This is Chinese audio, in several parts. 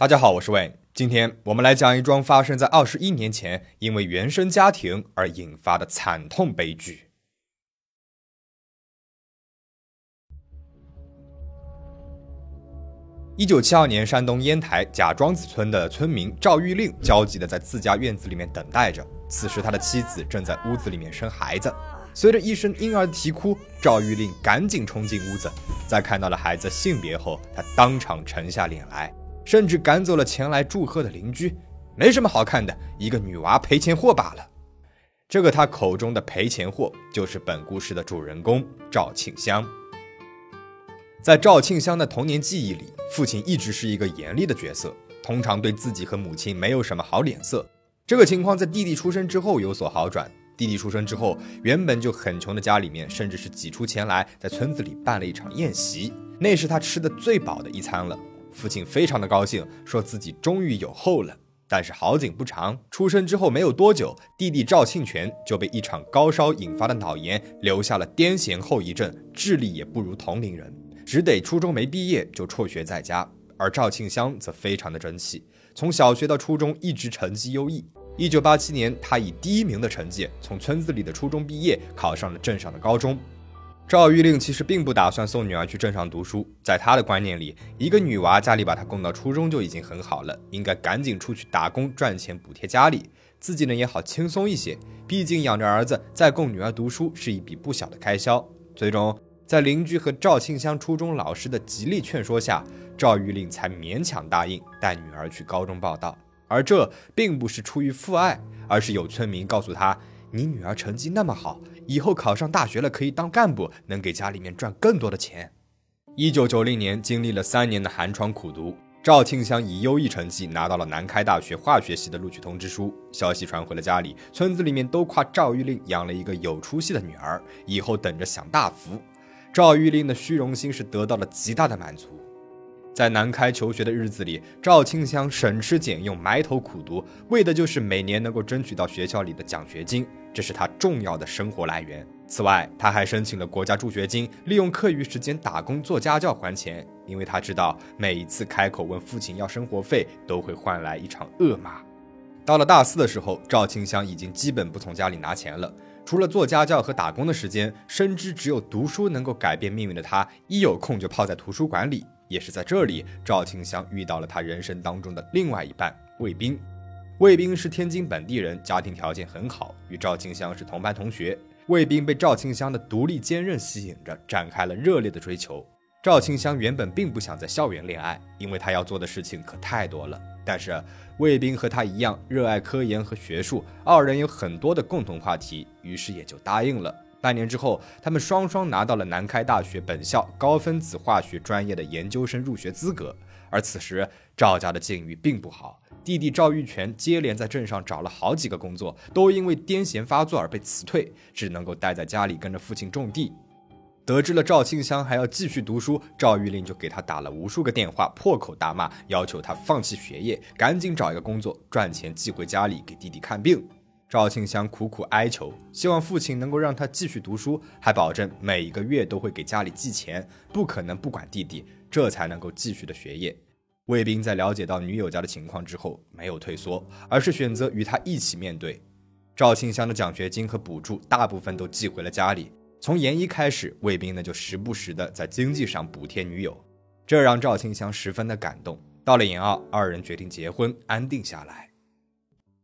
大家好，我是 Wayne。今天我们来讲一桩发生在二十一年前，因为原生家庭而引发的惨痛悲剧。一九七二年，山东烟台贾庄子村的村民赵玉令焦急地在自家院子里面等待着。此时，他的妻子正在屋子里面生孩子。随着一声婴儿啼哭，赵玉令赶紧冲进屋子，在看到了孩子性别后，他当场沉下脸来，甚至赶走了前来祝贺的邻居。没什么好看的，一个女娃赔钱货罢了。这个他口中的赔钱货，就是本故事的主人公赵庆香。在赵庆香的童年记忆里，父亲一直是一个严厉的角色，通常对自己和母亲没有什么好脸色。这个情况在弟弟出生之后有所好转。弟弟出生之后，原本就很穷的家里面，甚至是挤出钱来，在村子里办了一场宴席，那是他吃的最饱的一餐了。父亲非常的高兴，说自己终于有后了。但是好景不长，出生之后没有多久，弟弟赵庆全就被一场高烧引发的脑炎留下了癫痫后遗症，智力也不如同龄人。只得初中没毕业就辍学在家，而赵庆香则非常的争气，从小学到初中一直成绩优异。一九八七年，他以第一名的成绩从村子里的初中毕业，考上了镇上的高中。赵玉令其实并不打算送女儿去镇上读书，在他的观念里，一个女娃家里把她供到初中就已经很好了，应该赶紧出去打工赚钱补贴家里，自己呢也好轻松一些。毕竟养着儿子再供女儿读书是一笔不小的开销。最终。在邻居和赵庆香初中老师的极力劝说下，赵玉令才勉强答应带女儿去高中报道。而这并不是出于父爱，而是有村民告诉他：“你女儿成绩那么好，以后考上大学了可以当干部，能给家里面赚更多的钱。”一九九零年，经历了三年的寒窗苦读，赵庆香以优异成绩拿到了南开大学化学系的录取通知书。消息传回了家里，村子里面都夸赵玉令养了一个有出息的女儿，以后等着享大福。赵玉令的虚荣心是得到了极大的满足，在南开求学的日子里，赵庆香省吃俭用，埋头苦读，为的就是每年能够争取到学校里的奖学金，这是他重要的生活来源。此外，他还申请了国家助学金，利用课余时间打工做家教还钱，因为他知道每一次开口问父亲要生活费，都会换来一场恶骂。到了大四的时候，赵庆香已经基本不从家里拿钱了。除了做家教和打工的时间，深知只有读书能够改变命运的他，一有空就泡在图书馆里。也是在这里，赵庆香遇到了他人生当中的另外一半卫兵。魏斌是天津本地人，家庭条件很好，与赵庆香是同班同学。魏斌被赵庆香的独立坚韧吸引着，展开了热烈的追求。赵庆香原本并不想在校园恋爱，因为他要做的事情可太多了。但是卫兵和他一样热爱科研和学术，二人有很多的共同话题，于是也就答应了。半年之后，他们双双拿到了南开大学本校高分子化学专业的研究生入学资格。而此时赵家的境遇并不好，弟弟赵玉泉接连在镇上找了好几个工作，都因为癫痫发作而被辞退，只能够待在家里跟着父亲种地。得知了赵庆香还要继续读书，赵玉令就给他打了无数个电话，破口大骂，要求他放弃学业，赶紧找一个工作赚钱寄回家里给弟弟看病。赵庆香苦苦哀求，希望父亲能够让他继续读书，还保证每一个月都会给家里寄钱，不可能不管弟弟，这才能够继续的学业。卫兵在了解到女友家的情况之后，没有退缩，而是选择与他一起面对。赵庆香的奖学金和补助大部分都寄回了家里。从研一开始，卫兵呢就时不时的在经济上补贴女友，这让赵庆香十分的感动。到了研二，二人决定结婚，安定下来。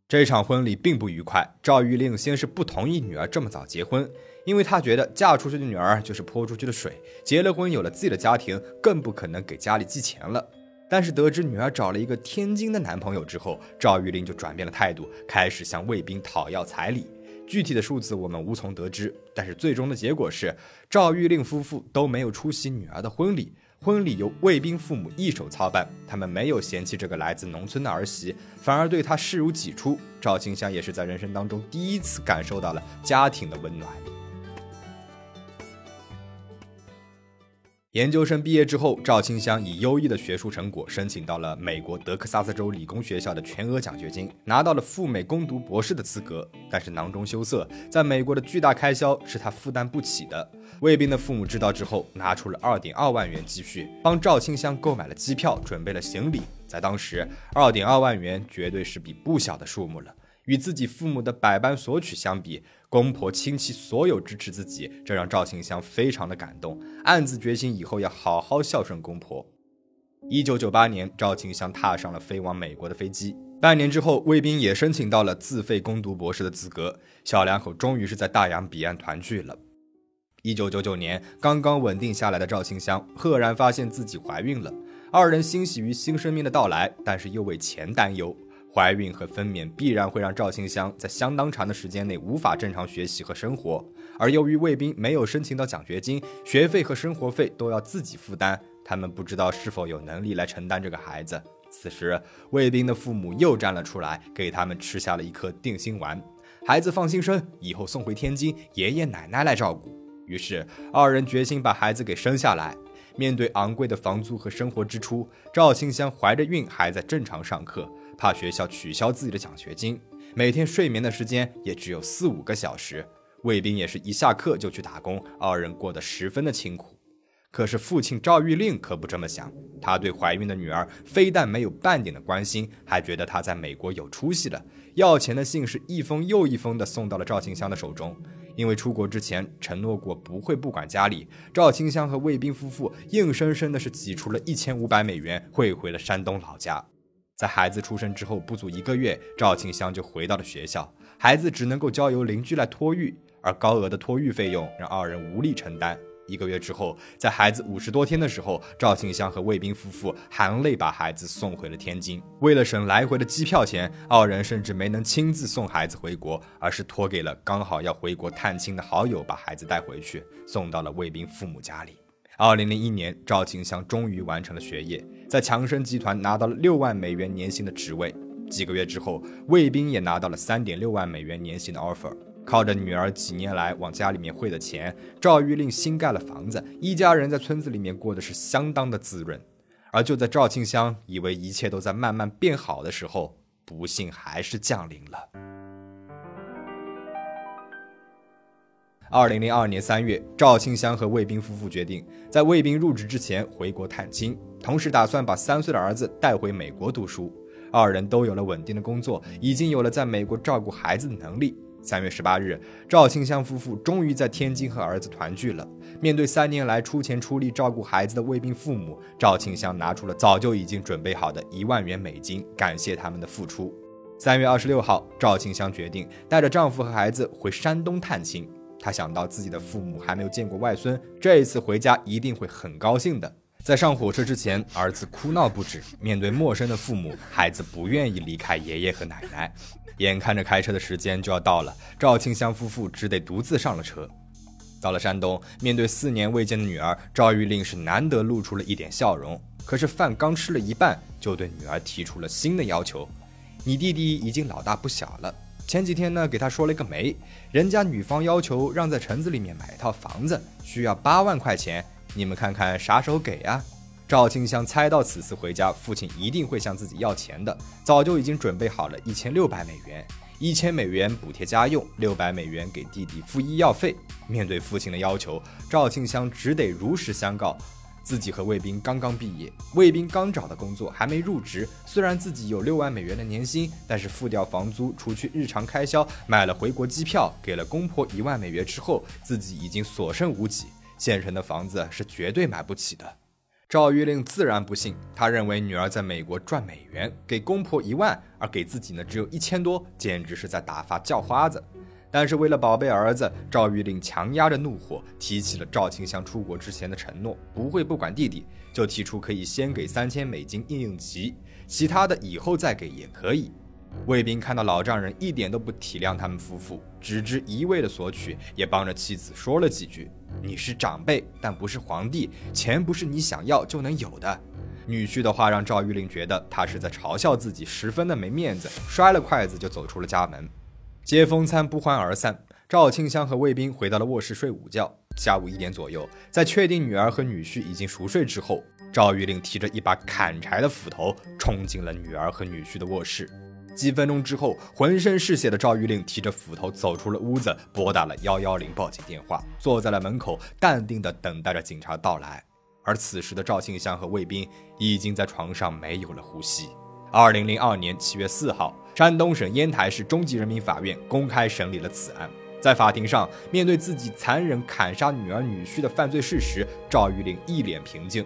这场婚礼并不愉快，赵玉令先是不同意女儿这么早结婚，因为他觉得嫁出去的女儿就是泼出去的水，结了婚有了自己的家庭，更不可能给家里寄钱了。但是得知女儿找了一个天津的男朋友之后，赵玉令就转变了态度，开始向卫兵讨要彩礼。具体的数字我们无从得知，但是最终的结果是赵玉令夫妇都没有出席女儿的婚礼，婚礼由卫兵父母一手操办。他们没有嫌弃这个来自农村的儿媳，反而对她视如己出。赵庆香也是在人生当中第一次感受到了家庭的温暖。研究生毕业之后，赵清香以优异的学术成果申请到了美国德克萨斯州理工学校的全额奖学金，拿到了赴美攻读博士的资格。但是囊中羞涩，在美国的巨大开销是他负担不起的。卫兵的父母知道之后，拿出了二点二万元积蓄，帮赵清香购买了机票，准备了行李，在当时，二点二万元绝对是笔不小的数目了。与自己父母的百般索取相比，公婆亲戚所有支持自己，这让赵庆香非常的感动，暗自决心以后要好好孝顺公婆。一九九八年，赵庆香踏上了飞往美国的飞机。半年之后，卫兵也申请到了自费攻读博士的资格，小两口终于是在大洋彼岸团聚了。一九九九年，刚刚稳定下来的赵庆香赫然发现自己怀孕了，二人欣喜于新生命的到来，但是又为钱担忧。怀孕和分娩必然会让赵清香在相当长的时间内无法正常学习和生活，而由于卫兵没有申请到奖学金，学费和生活费都要自己负担，他们不知道是否有能力来承担这个孩子。此时，卫兵的父母又站了出来，给他们吃下了一颗定心丸：孩子放心生，以后送回天津，爷爷奶奶来照顾。于是，二人决心把孩子给生下来。面对昂贵的房租和生活支出，赵清香怀着孕还在正常上课。怕学校取消自己的奖学金，每天睡眠的时间也只有四五个小时。卫兵也是一下课就去打工，二人过得十分的清苦。可是父亲赵玉令可不这么想，他对怀孕的女儿非但没有半点的关心，还觉得她在美国有出息了。要钱的信是一封又一封的送到了赵庆香的手中。因为出国之前承诺过不会不管家里，赵清香和卫兵夫妇硬生生的是挤出了一千五百美元汇回了山东老家。在孩子出生之后不足一个月，赵清香就回到了学校，孩子只能够交由邻居来托育，而高额的托育费用让二人无力承担。一个月之后，在孩子五十多天的时候，赵庆香和卫兵夫妇含泪把孩子送回了天津。为了省来回的机票钱，二人甚至没能亲自送孩子回国，而是托给了刚好要回国探亲的好友，把孩子带回去，送到了卫兵父母家里。二零零一年，赵庆香终于完成了学业，在强生集团拿到了六万美元年薪的职位。几个月之后，卫兵也拿到了三点六万美元年薪的 offer。靠着女儿几年来往家里面汇的钱，赵玉令新盖了房子，一家人在村子里面过得是相当的滋润。而就在赵庆香以为一切都在慢慢变好的时候，不幸还是降临了。二零零二年三月，赵庆香和卫兵夫妇决定在卫兵入职之前回国探亲，同时打算把三岁的儿子带回美国读书。二人都有了稳定的工作，已经有了在美国照顾孩子的能力。三月十八日，赵庆香夫妇终于在天津和儿子团聚了。面对三年来出钱出力照顾孩子的卫兵父母，赵庆香拿出了早就已经准备好的一万元美金，感谢他们的付出。三月二十六号，赵庆香决定带着丈夫和孩子回山东探亲。她想到自己的父母还没有见过外孙，这一次回家一定会很高兴的。在上火车之前，儿子哭闹不止。面对陌生的父母，孩子不愿意离开爷爷和奶奶。眼看着开车的时间就要到了，赵庆香夫妇只得独自上了车。到了山东，面对四年未见的女儿，赵玉令是难得露出了一点笑容。可是饭刚吃了一半，就对女儿提出了新的要求：“你弟弟已经老大不小了。”前几天呢，给他说了一个媒，人家女方要求让在城子里面买一套房子，需要八万块钱，你们看看啥时候给呀？赵清香猜到此次回家，父亲一定会向自己要钱的，早就已经准备好了一千六百美元，一千美元补贴家用，六百美元给弟弟付医药费。面对父亲的要求，赵清香只得如实相告。自己和卫兵刚刚毕业，卫兵刚找的工作还没入职。虽然自己有六万美元的年薪，但是付掉房租，除去日常开销，买了回国机票，给了公婆一万美元之后，自己已经所剩无几。县城的房子是绝对买不起的。赵玉令自然不信，他认为女儿在美国赚美元，给公婆一万，而给自己呢只有一千多，简直是在打发叫花子。但是为了宝贝儿子，赵玉令强压着怒火，提起了赵清香出国之前的承诺，不会不管弟弟，就提出可以先给三千美金应应急，其他的以后再给也可以。卫兵看到老丈人一点都不体谅他们夫妇，只知一味的索取，也帮着妻子说了几句：“你是长辈，但不是皇帝，钱不是你想要就能有的。”女婿的话让赵玉玲觉得他是在嘲笑自己，十分的没面子，摔了筷子就走出了家门。接风餐不欢而散，赵庆香和卫兵回到了卧室睡午觉。下午一点左右，在确定女儿和女婿已经熟睡之后，赵玉玲提着一把砍柴的斧头冲进了女儿和女婿的卧室。几分钟之后，浑身是血的赵玉令提着斧头走出了屋子，拨打了幺幺零报警电话，坐在了门口，淡定地等待着警察到来。而此时的赵庆香和卫兵已经在床上没有了呼吸。二零零二年七月四号，山东省烟台市中级人民法院公开审理了此案。在法庭上，面对自己残忍砍杀女儿女婿的犯罪事实，赵玉令一脸平静。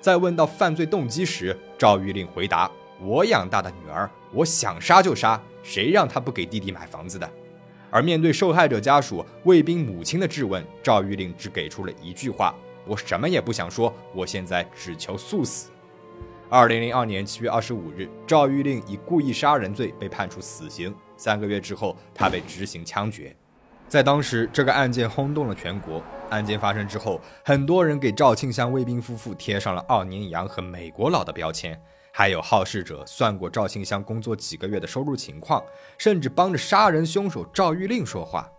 在问到犯罪动机时，赵玉令回答：“我养大的女儿，我想杀就杀，谁让他不给弟弟买房子的？”而面对受害者家属、卫兵母亲的质问，赵玉令只给出了一句话。我什么也不想说，我现在只求速死。二零零二年七月二十五日，赵玉令以故意杀人罪被判处死刑。三个月之后，他被执行枪决。在当时，这个案件轰动了全国。案件发生之后，很多人给赵庆香卫兵夫妇贴上了“二年洋”和“美国佬”的标签，还有好事者算过赵庆香工作几个月的收入情况，甚至帮着杀人凶手赵玉令说话。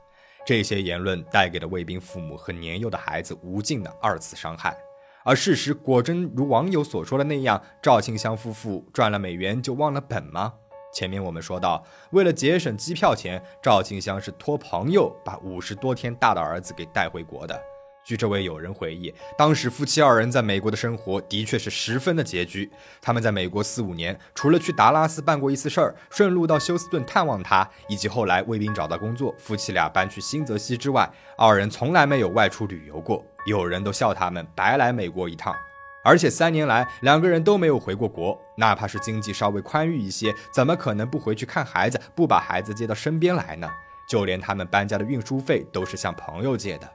这些言论带给了卫兵父母和年幼的孩子无尽的二次伤害，而事实果真如网友所说的那样，赵庆香夫妇赚了美元就忘了本吗？前面我们说到，为了节省机票钱，赵庆香是托朋友把五十多天大的儿子给带回国的。据这位友人回忆，当时夫妻二人在美国的生活的确是十分的拮据。他们在美国四五年，除了去达拉斯办过一次事儿，顺路到休斯顿探望他，以及后来卫兵找到工作，夫妻俩搬去新泽西之外，二人从来没有外出旅游过。有人都笑他们白来美国一趟。而且三年来，两个人都没有回过国，哪怕是经济稍微宽裕一些，怎么可能不回去看孩子，不把孩子接到身边来呢？就连他们搬家的运输费都是向朋友借的。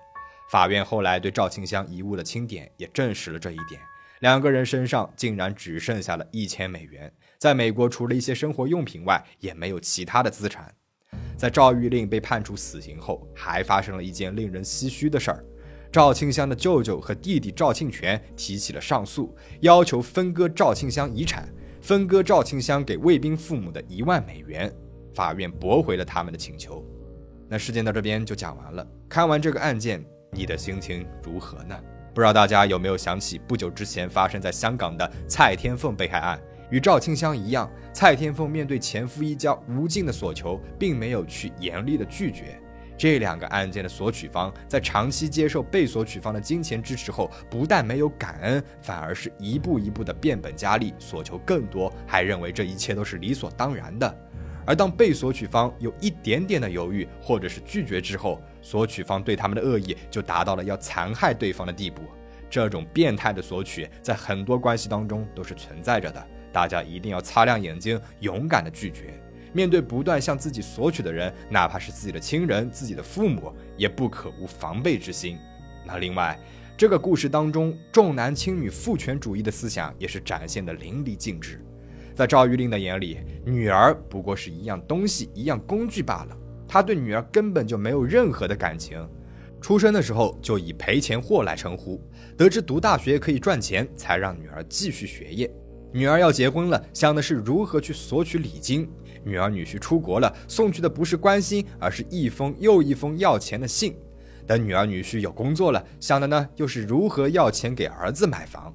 法院后来对赵庆香遗物的清点也证实了这一点，两个人身上竟然只剩下了一千美元，在美国除了一些生活用品外，也没有其他的资产。在赵玉令被判处死刑后，还发生了一件令人唏嘘的事儿：赵庆香的舅舅和弟弟赵庆全提起了上诉，要求分割赵庆香遗产，分割赵庆香给卫兵父母的一万美元。法院驳回了他们的请求。那事件到这边就讲完了。看完这个案件。你的心情如何呢？不知道大家有没有想起不久之前发生在香港的蔡天凤被害案？与赵清香一样，蔡天凤面对前夫一家无尽的索求，并没有去严厉的拒绝。这两个案件的索取方在长期接受被索取方的金钱支持后，不但没有感恩，反而是一步一步的变本加厉，索求更多，还认为这一切都是理所当然的。而当被索取方有一点点的犹豫或者是拒绝之后，索取方对他们的恶意就达到了要残害对方的地步。这种变态的索取在很多关系当中都是存在着的，大家一定要擦亮眼睛，勇敢的拒绝。面对不断向自己索取的人，哪怕是自己的亲人、自己的父母，也不可无防备之心。那另外，这个故事当中重男轻女、父权主义的思想也是展现的淋漓尽致。在赵玉玲的眼里，女儿不过是一样东西、一样工具罢了。他对女儿根本就没有任何的感情。出生的时候就以赔钱货来称呼。得知读大学可以赚钱，才让女儿继续学业。女儿要结婚了，想的是如何去索取礼金。女儿女婿出国了，送去的不是关心，而是一封又一封要钱的信。等女儿女婿有工作了，想的呢又是如何要钱给儿子买房。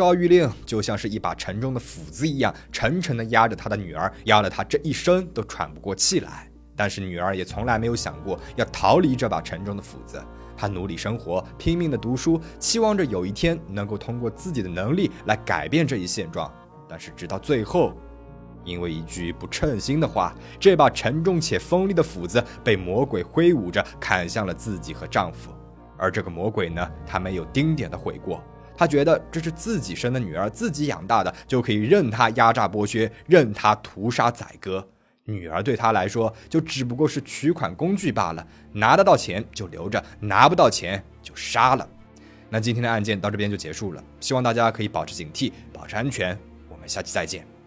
赵玉令就像是一把沉重的斧子一样，沉沉地压着他的女儿，压得他这一生都喘不过气来。但是女儿也从来没有想过要逃离这把沉重的斧子，她努力生活，拼命地读书，期望着有一天能够通过自己的能力来改变这一现状。但是直到最后，因为一句不称心的话，这把沉重且锋利的斧子被魔鬼挥舞着砍向了自己和丈夫。而这个魔鬼呢，他没有丁点的悔过。他觉得这是自己生的女儿，自己养大的，就可以任他压榨剥削，任他屠杀宰割。女儿对他来说，就只不过是取款工具罢了，拿得到钱就留着，拿不到钱就杀了。那今天的案件到这边就结束了，希望大家可以保持警惕，保持安全。我们下期再见。